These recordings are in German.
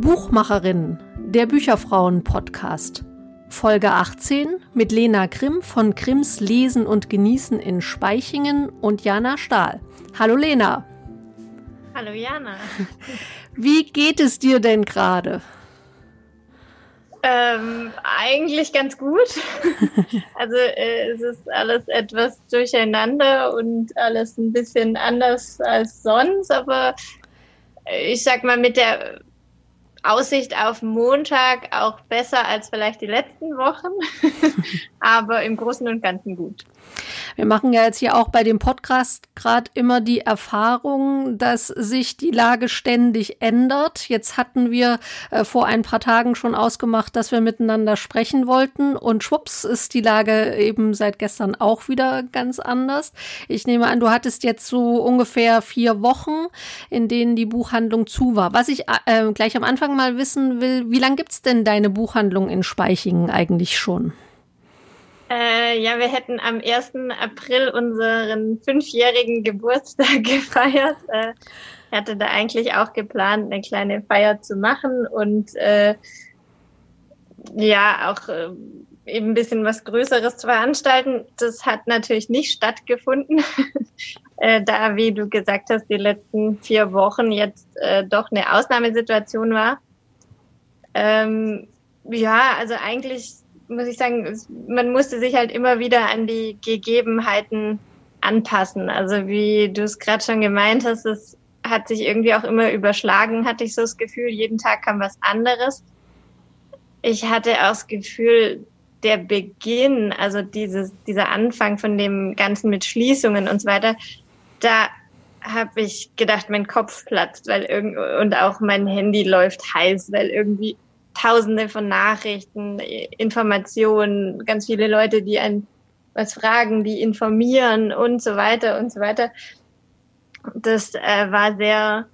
Buchmacherin, der Bücherfrauen-Podcast. Folge 18 mit Lena Grimm von Grimms Lesen und Genießen in Speichingen und Jana Stahl. Hallo Lena. Hallo Jana. Wie geht es dir denn gerade? Ähm, eigentlich ganz gut. also äh, es ist alles etwas durcheinander und alles ein bisschen anders als sonst, aber ich sag mal mit der Aussicht auf Montag auch besser als vielleicht die letzten Wochen, aber im Großen und Ganzen gut. Wir machen ja jetzt hier auch bei dem Podcast gerade immer die Erfahrung, dass sich die Lage ständig ändert. Jetzt hatten wir äh, vor ein paar Tagen schon ausgemacht, dass wir miteinander sprechen wollten und schwupps ist die Lage eben seit gestern auch wieder ganz anders. Ich nehme an, du hattest jetzt so ungefähr vier Wochen, in denen die Buchhandlung zu war. Was ich äh, gleich am Anfang mal wissen will, wie lange gibt's denn deine Buchhandlung in Speichingen eigentlich schon? Äh, ja, wir hätten am 1. April unseren fünfjährigen Geburtstag gefeiert. Äh, hatte da eigentlich auch geplant, eine kleine Feier zu machen und äh, ja, auch äh, eben ein bisschen was Größeres zu veranstalten. Das hat natürlich nicht stattgefunden, äh, da, wie du gesagt hast, die letzten vier Wochen jetzt äh, doch eine Ausnahmesituation war. Ähm, ja, also eigentlich muss ich sagen, man musste sich halt immer wieder an die Gegebenheiten anpassen. Also wie du es gerade schon gemeint hast, es hat sich irgendwie auch immer überschlagen, hatte ich so das Gefühl, jeden Tag kam was anderes. Ich hatte auch das Gefühl, der Beginn, also dieses, dieser Anfang von dem Ganzen mit Schließungen und so weiter, da habe ich gedacht, mein Kopf platzt, weil irgend und auch mein Handy läuft heiß, weil irgendwie Tausende von Nachrichten, Informationen, ganz viele Leute, die einen was fragen, die informieren und so weiter und so weiter. Das äh, war sehr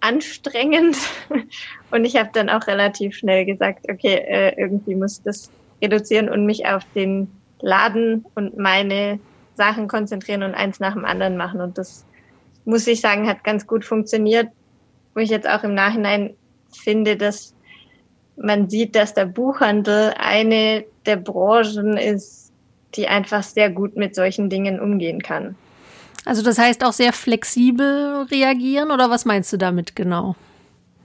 anstrengend und ich habe dann auch relativ schnell gesagt, okay, äh, irgendwie muss das reduzieren und mich auf den Laden und meine Sachen konzentrieren und eins nach dem anderen machen. Und das muss ich sagen, hat ganz gut funktioniert, wo ich jetzt auch im Nachhinein finde, dass man sieht, dass der Buchhandel eine der Branchen ist, die einfach sehr gut mit solchen Dingen umgehen kann. Also das heißt auch sehr flexibel reagieren oder was meinst du damit genau?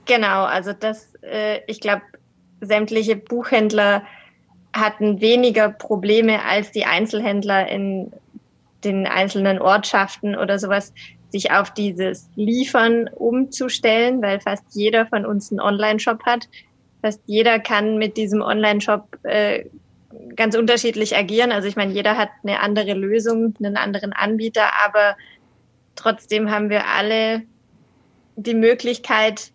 Genau, also das, äh, ich glaube, sämtliche Buchhändler hatten weniger Probleme als die Einzelhändler in den einzelnen Ortschaften oder sowas, sich auf dieses Liefern umzustellen, weil fast jeder von uns einen Online-Shop hat fast jeder kann mit diesem Online-Shop äh, ganz unterschiedlich agieren. Also ich meine, jeder hat eine andere Lösung, einen anderen Anbieter, aber trotzdem haben wir alle die Möglichkeit,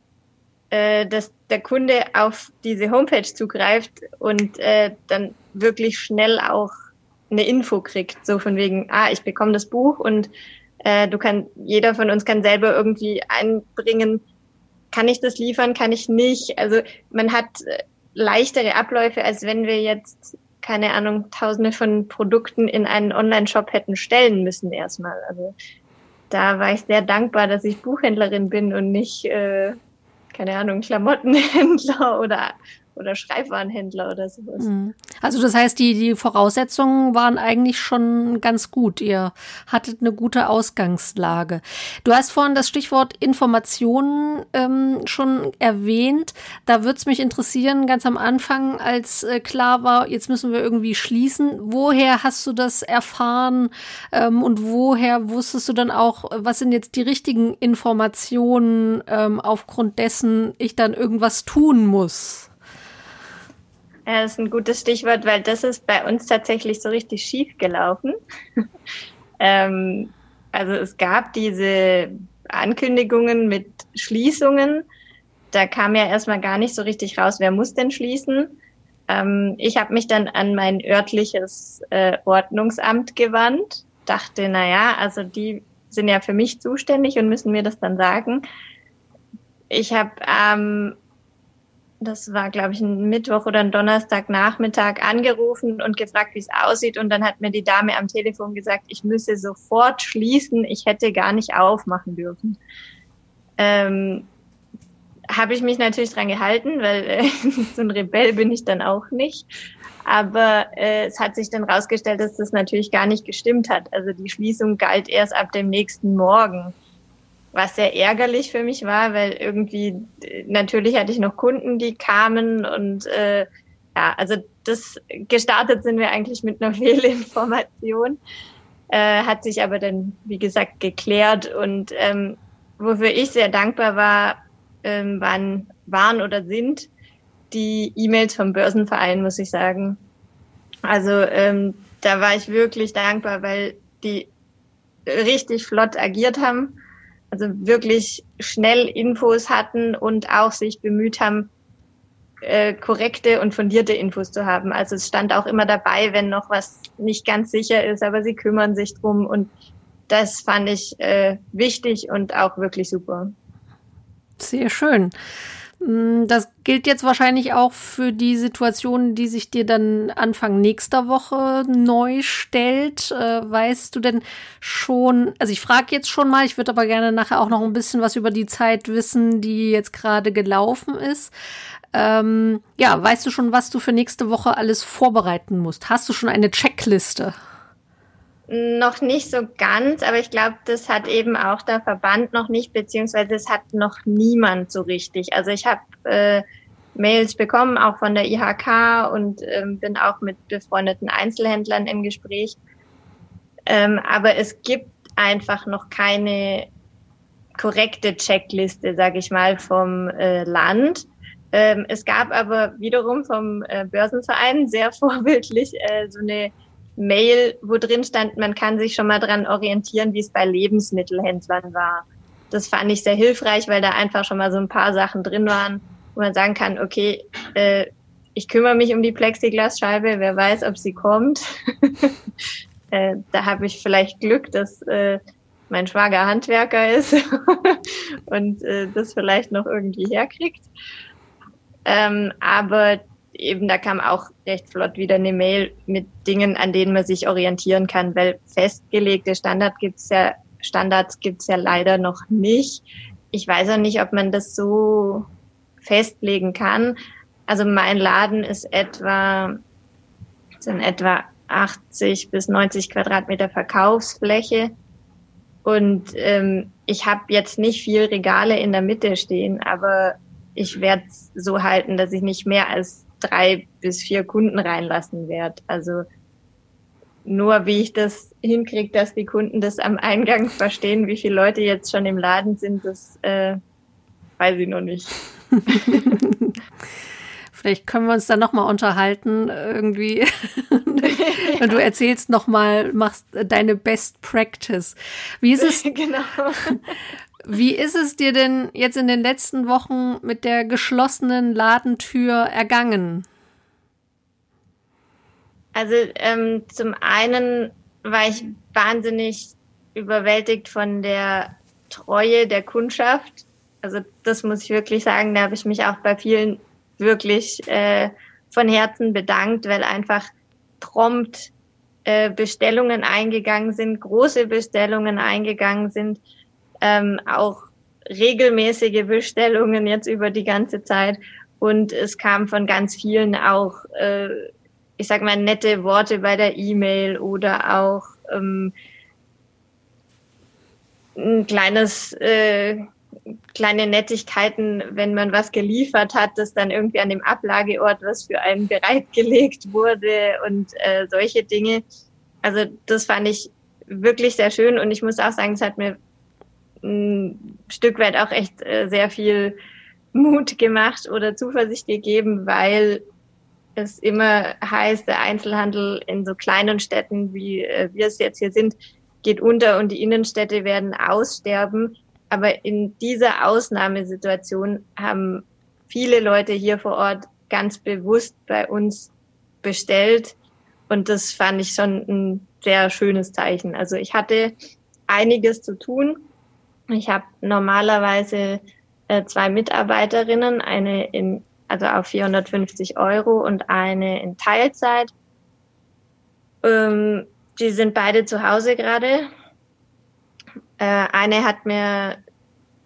äh, dass der Kunde auf diese Homepage zugreift und äh, dann wirklich schnell auch eine Info kriegt, so von wegen, ah, ich bekomme das Buch und äh, du kann, jeder von uns kann selber irgendwie einbringen, kann ich das liefern, kann ich nicht. Also man hat äh, leichtere Abläufe, als wenn wir jetzt, keine Ahnung, tausende von Produkten in einen Online-Shop hätten stellen müssen erstmal. Also da war ich sehr dankbar, dass ich Buchhändlerin bin und nicht, äh, keine Ahnung, Klamottenhändler oder oder Schreibwarenhändler oder sowas. Mhm. Also das heißt, die, die Voraussetzungen waren eigentlich schon ganz gut. Ihr hattet eine gute Ausgangslage. Du hast vorhin das Stichwort Informationen ähm, schon erwähnt. Da würde es mich interessieren, ganz am Anfang, als äh, klar war, jetzt müssen wir irgendwie schließen. Woher hast du das erfahren ähm, und woher wusstest du dann auch, was sind jetzt die richtigen Informationen, ähm, aufgrund dessen ich dann irgendwas tun muss? Ja, das ist ein gutes Stichwort, weil das ist bei uns tatsächlich so richtig schief gelaufen. ähm, also es gab diese Ankündigungen mit Schließungen. Da kam ja erstmal gar nicht so richtig raus, wer muss denn schließen. Ähm, ich habe mich dann an mein örtliches äh, Ordnungsamt gewandt, dachte, na ja, also die sind ja für mich zuständig und müssen mir das dann sagen. Ich habe am das war, glaube ich, ein Mittwoch oder ein Donnerstagnachmittag angerufen und gefragt, wie es aussieht. Und dann hat mir die Dame am Telefon gesagt, ich müsse sofort schließen, ich hätte gar nicht aufmachen dürfen. Ähm, Habe ich mich natürlich dran gehalten, weil äh, so ein Rebell bin ich dann auch nicht. Aber äh, es hat sich dann rausgestellt, dass das natürlich gar nicht gestimmt hat. Also die Schließung galt erst ab dem nächsten Morgen was sehr ärgerlich für mich war, weil irgendwie natürlich hatte ich noch Kunden, die kamen und äh, ja, also das gestartet sind wir eigentlich mit einer Fehlinformation, äh, hat sich aber dann wie gesagt geklärt und ähm, wofür ich sehr dankbar war, ähm, waren waren oder sind die E-Mails vom Börsenverein, muss ich sagen. Also ähm, da war ich wirklich dankbar, weil die richtig flott agiert haben also wirklich schnell Infos hatten und auch sich bemüht haben, äh, korrekte und fundierte Infos zu haben. Also es stand auch immer dabei, wenn noch was nicht ganz sicher ist, aber sie kümmern sich drum und das fand ich äh, wichtig und auch wirklich super. Sehr schön. Mm, das gilt jetzt wahrscheinlich auch für die Situation, die sich dir dann Anfang nächster Woche neu stellt. Äh, weißt du denn schon, also ich frage jetzt schon mal, ich würde aber gerne nachher auch noch ein bisschen was über die Zeit wissen, die jetzt gerade gelaufen ist. Ähm, ja, weißt du schon, was du für nächste Woche alles vorbereiten musst? Hast du schon eine Checkliste? Noch nicht so ganz, aber ich glaube, das hat eben auch der Verband noch nicht, beziehungsweise es hat noch niemand so richtig. Also ich habe äh, Mails bekommen, auch von der IHK und ähm, bin auch mit befreundeten Einzelhändlern im Gespräch. Ähm, aber es gibt einfach noch keine korrekte Checkliste, sage ich mal, vom äh, Land. Ähm, es gab aber wiederum vom äh, Börsenverein sehr vorbildlich äh, so eine Mail, wo drin stand, man kann sich schon mal dran orientieren, wie es bei Lebensmittelhändlern war. Das fand ich sehr hilfreich, weil da einfach schon mal so ein paar Sachen drin waren, wo man sagen kann, okay, äh, ich kümmere mich um die Plexiglasscheibe, wer weiß, ob sie kommt. äh, da habe ich vielleicht Glück, dass äh, mein Schwager Handwerker ist und äh, das vielleicht noch irgendwie herkriegt. Ähm, aber eben da kam auch recht flott wieder eine Mail mit Dingen, an denen man sich orientieren kann, weil festgelegte Standard gibt's ja, Standards gibt's ja leider noch nicht. Ich weiß auch nicht, ob man das so festlegen kann. Also mein Laden ist etwa, sind etwa 80 bis 90 Quadratmeter Verkaufsfläche. Und ähm, ich habe jetzt nicht viel Regale in der Mitte stehen, aber ich werde so halten, dass ich nicht mehr als drei bis vier Kunden reinlassen werde. Also nur wie ich das hinkriege, dass die Kunden das am Eingang verstehen, wie viele Leute jetzt schon im Laden sind, das äh, weiß ich noch nicht. Vielleicht können wir uns dann noch mal unterhalten irgendwie. Und du erzählst noch mal, machst deine Best Practice. Wie ist es? genau. Wie ist es dir denn jetzt in den letzten Wochen mit der geschlossenen Ladentür ergangen? Also ähm, zum einen war ich wahnsinnig überwältigt von der Treue der Kundschaft. Also das muss ich wirklich sagen, da habe ich mich auch bei vielen wirklich äh, von Herzen bedankt, weil einfach prompt äh, Bestellungen eingegangen sind, große Bestellungen eingegangen sind ähm, auch regelmäßige Bestellungen jetzt über die ganze Zeit. Und es kam von ganz vielen auch, äh, ich sag mal, nette Worte bei der E-Mail oder auch ähm, ein kleines, äh, kleine Nettigkeiten, wenn man was geliefert hat, das dann irgendwie an dem Ablageort, was für einen bereitgelegt wurde und äh, solche Dinge. Also das fand ich wirklich sehr schön und ich muss auch sagen, es hat mir ein Stück weit auch echt äh, sehr viel Mut gemacht oder Zuversicht gegeben, weil es immer heißt, der Einzelhandel in so kleinen Städten, wie äh, wir es jetzt hier sind, geht unter und die Innenstädte werden aussterben. Aber in dieser Ausnahmesituation haben viele Leute hier vor Ort ganz bewusst bei uns bestellt. Und das fand ich schon ein sehr schönes Zeichen. Also ich hatte einiges zu tun ich habe normalerweise äh, zwei Mitarbeiterinnen, eine in also auf 450 Euro und eine in Teilzeit. Ähm, die sind beide zu Hause gerade. Äh, eine hat mir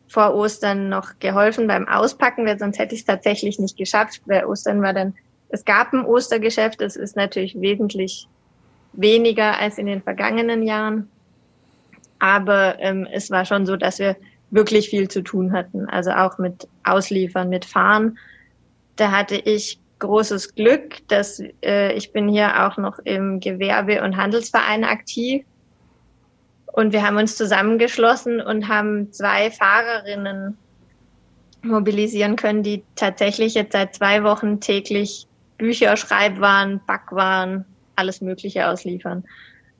vor Ostern noch geholfen beim Auspacken, weil sonst hätte ich es tatsächlich nicht geschafft, weil Ostern war dann, es gab ein Ostergeschäft, es ist natürlich wesentlich weniger als in den vergangenen Jahren. Aber ähm, es war schon so, dass wir wirklich viel zu tun hatten. Also auch mit Ausliefern, mit Fahren. Da hatte ich großes Glück, dass äh, ich bin hier auch noch im Gewerbe- und Handelsverein aktiv. Und wir haben uns zusammengeschlossen und haben zwei Fahrerinnen mobilisieren können, die tatsächlich jetzt seit zwei Wochen täglich Bücher, Schreibwaren, Backwaren, alles Mögliche ausliefern.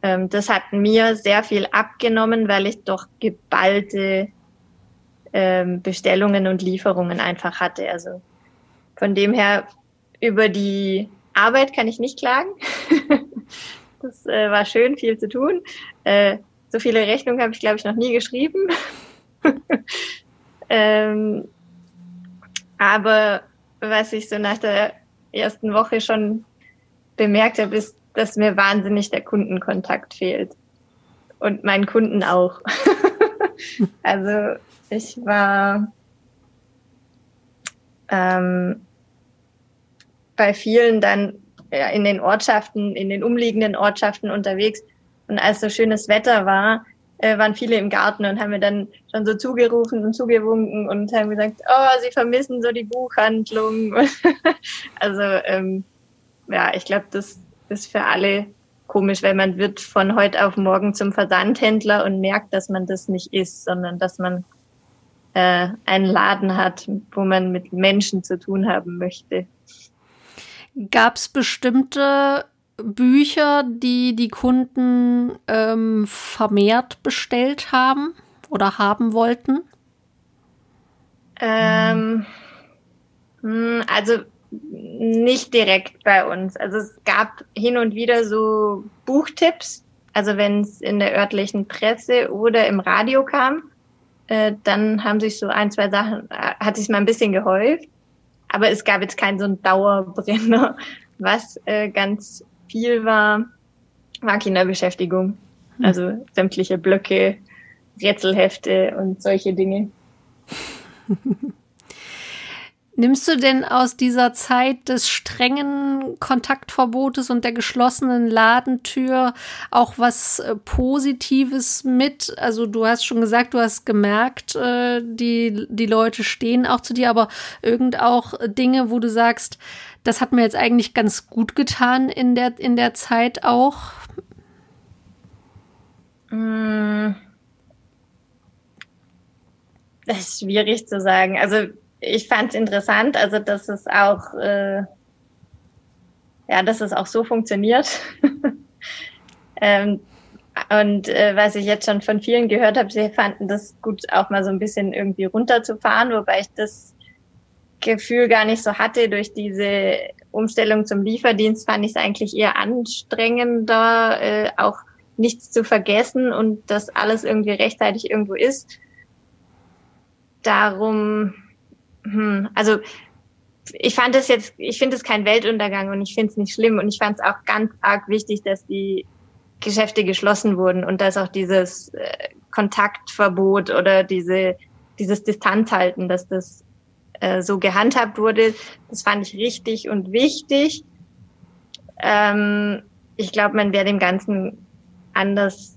Ähm, das hat mir sehr viel abgenommen, weil ich doch geballte ähm, Bestellungen und Lieferungen einfach hatte. Also von dem her über die Arbeit kann ich nicht klagen. das äh, war schön, viel zu tun. Äh, so viele Rechnungen habe ich, glaube ich, noch nie geschrieben. ähm, aber was ich so nach der ersten Woche schon bemerkt habe, ist, dass mir wahnsinnig der Kundenkontakt fehlt. Und meinen Kunden auch. also ich war ähm, bei vielen dann ja, in den Ortschaften, in den umliegenden Ortschaften unterwegs. Und als so schönes Wetter war, äh, waren viele im Garten und haben mir dann schon so zugerufen und zugewunken und haben gesagt, oh, sie vermissen so die Buchhandlung. also ähm, ja, ich glaube, das ist für alle komisch, weil man wird von heute auf morgen zum Versandhändler und merkt, dass man das nicht ist, sondern dass man äh, einen Laden hat, wo man mit Menschen zu tun haben möchte. Gab es bestimmte Bücher, die die Kunden ähm, vermehrt bestellt haben oder haben wollten? Ähm, hm, also nicht direkt bei uns. Also es gab hin und wieder so Buchtipps. Also wenn es in der örtlichen Presse oder im Radio kam, äh, dann haben sich so ein, zwei Sachen, äh, hat sich mal ein bisschen gehäuft. Aber es gab jetzt keinen so einen Dauerbrenner. Was äh, ganz viel war, war Kinderbeschäftigung. Hm. Also sämtliche Blöcke, Rätselhefte und solche Dinge. Nimmst du denn aus dieser Zeit des strengen Kontaktverbotes und der geschlossenen Ladentür auch was äh, Positives mit? Also du hast schon gesagt, du hast gemerkt, äh, die, die Leute stehen auch zu dir, aber irgend auch Dinge, wo du sagst, das hat mir jetzt eigentlich ganz gut getan in der, in der Zeit auch? Mm. Das ist schwierig zu sagen. Also ich fand es interessant, also dass es auch, äh, ja, dass es auch so funktioniert. ähm, und äh, was ich jetzt schon von vielen gehört habe, sie fanden das gut, auch mal so ein bisschen irgendwie runterzufahren, wobei ich das Gefühl gar nicht so hatte. Durch diese Umstellung zum Lieferdienst fand ich es eigentlich eher anstrengender, äh, auch nichts zu vergessen und dass alles irgendwie rechtzeitig irgendwo ist. Darum hm, also ich fand es jetzt, ich finde es kein Weltuntergang und ich finde es nicht schlimm und ich fand es auch ganz arg wichtig, dass die Geschäfte geschlossen wurden und dass auch dieses äh, Kontaktverbot oder diese, dieses Distanzhalten, dass das äh, so gehandhabt wurde, das fand ich richtig und wichtig. Ähm, ich glaube, man wäre dem Ganzen anders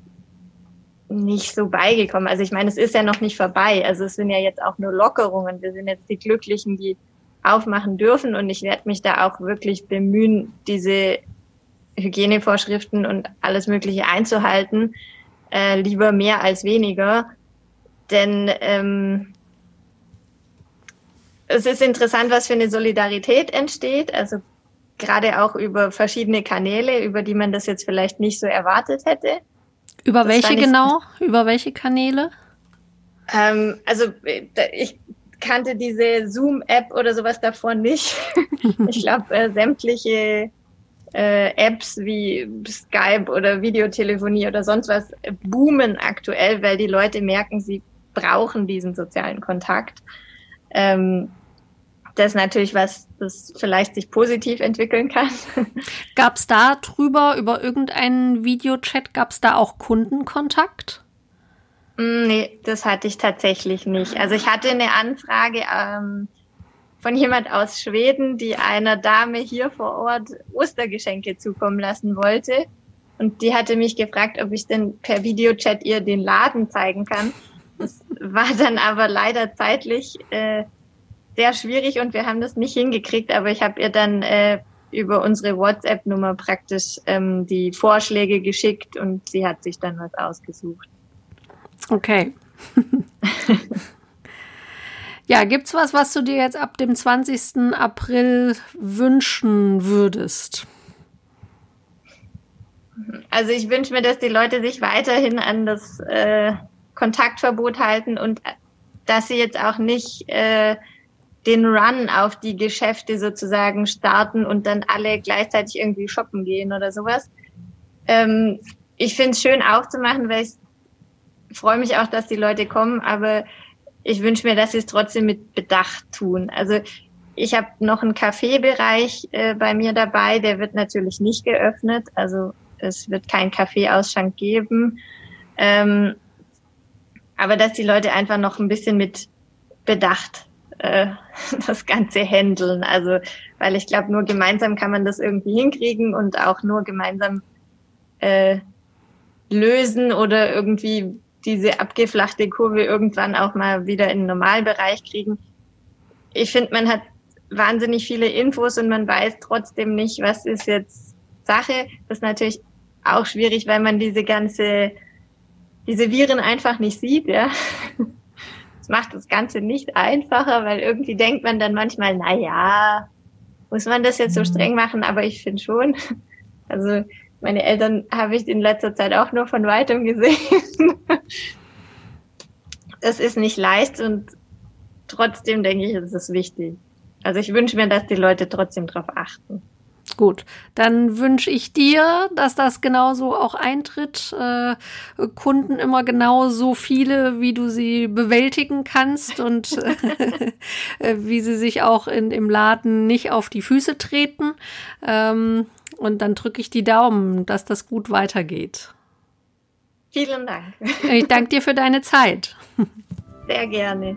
nicht so beigekommen. Also ich meine, es ist ja noch nicht vorbei. Also es sind ja jetzt auch nur Lockerungen. Wir sind jetzt die Glücklichen, die aufmachen dürfen. Und ich werde mich da auch wirklich bemühen, diese Hygienevorschriften und alles Mögliche einzuhalten. Äh, lieber mehr als weniger. Denn ähm, es ist interessant, was für eine Solidarität entsteht. Also gerade auch über verschiedene Kanäle, über die man das jetzt vielleicht nicht so erwartet hätte. Über das welche genau? Über welche Kanäle? Ähm, also ich kannte diese Zoom-App oder sowas davor nicht. ich glaube, äh, sämtliche äh, Apps wie Skype oder Videotelefonie oder sonst was boomen aktuell, weil die Leute merken, sie brauchen diesen sozialen Kontakt. Ähm, das natürlich was, das vielleicht sich positiv entwickeln kann. Gab es da drüber, über irgendeinen Videochat, gab es da auch Kundenkontakt? Mm, nee, das hatte ich tatsächlich nicht. Also ich hatte eine Anfrage ähm, von jemand aus Schweden, die einer Dame hier vor Ort Ostergeschenke zukommen lassen wollte. Und die hatte mich gefragt, ob ich denn per Videochat ihr den Laden zeigen kann. Das war dann aber leider zeitlich äh, sehr schwierig und wir haben das nicht hingekriegt. Aber ich habe ihr dann äh, über unsere WhatsApp-Nummer praktisch ähm, die Vorschläge geschickt und sie hat sich dann was ausgesucht. Okay. ja, gibt's was, was du dir jetzt ab dem 20. April wünschen würdest? Also ich wünsche mir, dass die Leute sich weiterhin an das äh, Kontaktverbot halten und äh, dass sie jetzt auch nicht äh, den Run auf die Geschäfte sozusagen starten und dann alle gleichzeitig irgendwie shoppen gehen oder sowas. Ähm, ich finde es schön aufzumachen, weil ich freue mich auch, dass die Leute kommen, aber ich wünsche mir, dass sie es trotzdem mit Bedacht tun. Also ich habe noch einen Kaffeebereich äh, bei mir dabei, der wird natürlich nicht geöffnet. Also es wird keinen Kaffeeausschank geben. Ähm, aber dass die Leute einfach noch ein bisschen mit Bedacht äh, das Ganze handeln. Also, weil ich glaube, nur gemeinsam kann man das irgendwie hinkriegen und auch nur gemeinsam äh, lösen oder irgendwie diese abgeflachte Kurve irgendwann auch mal wieder in den Normalbereich kriegen. Ich finde, man hat wahnsinnig viele Infos und man weiß trotzdem nicht, was ist jetzt Sache. Das ist natürlich auch schwierig, weil man diese ganze, diese Viren einfach nicht sieht, ja. Das macht das Ganze nicht einfacher, weil irgendwie denkt man dann manchmal, na ja, muss man das jetzt so mhm. streng machen, aber ich finde schon. Also meine Eltern habe ich in letzter Zeit auch nur von weitem gesehen. Es ist nicht leicht und trotzdem denke ich, es ist wichtig. Also ich wünsche mir, dass die Leute trotzdem darauf achten. Gut, dann wünsche ich dir, dass das genauso auch eintritt. Äh, Kunden immer genau so viele, wie du sie bewältigen kannst und äh, wie sie sich auch in, im Laden nicht auf die Füße treten. Ähm, und dann drücke ich die Daumen, dass das gut weitergeht. Vielen Dank. Ich danke dir für deine Zeit. Sehr gerne.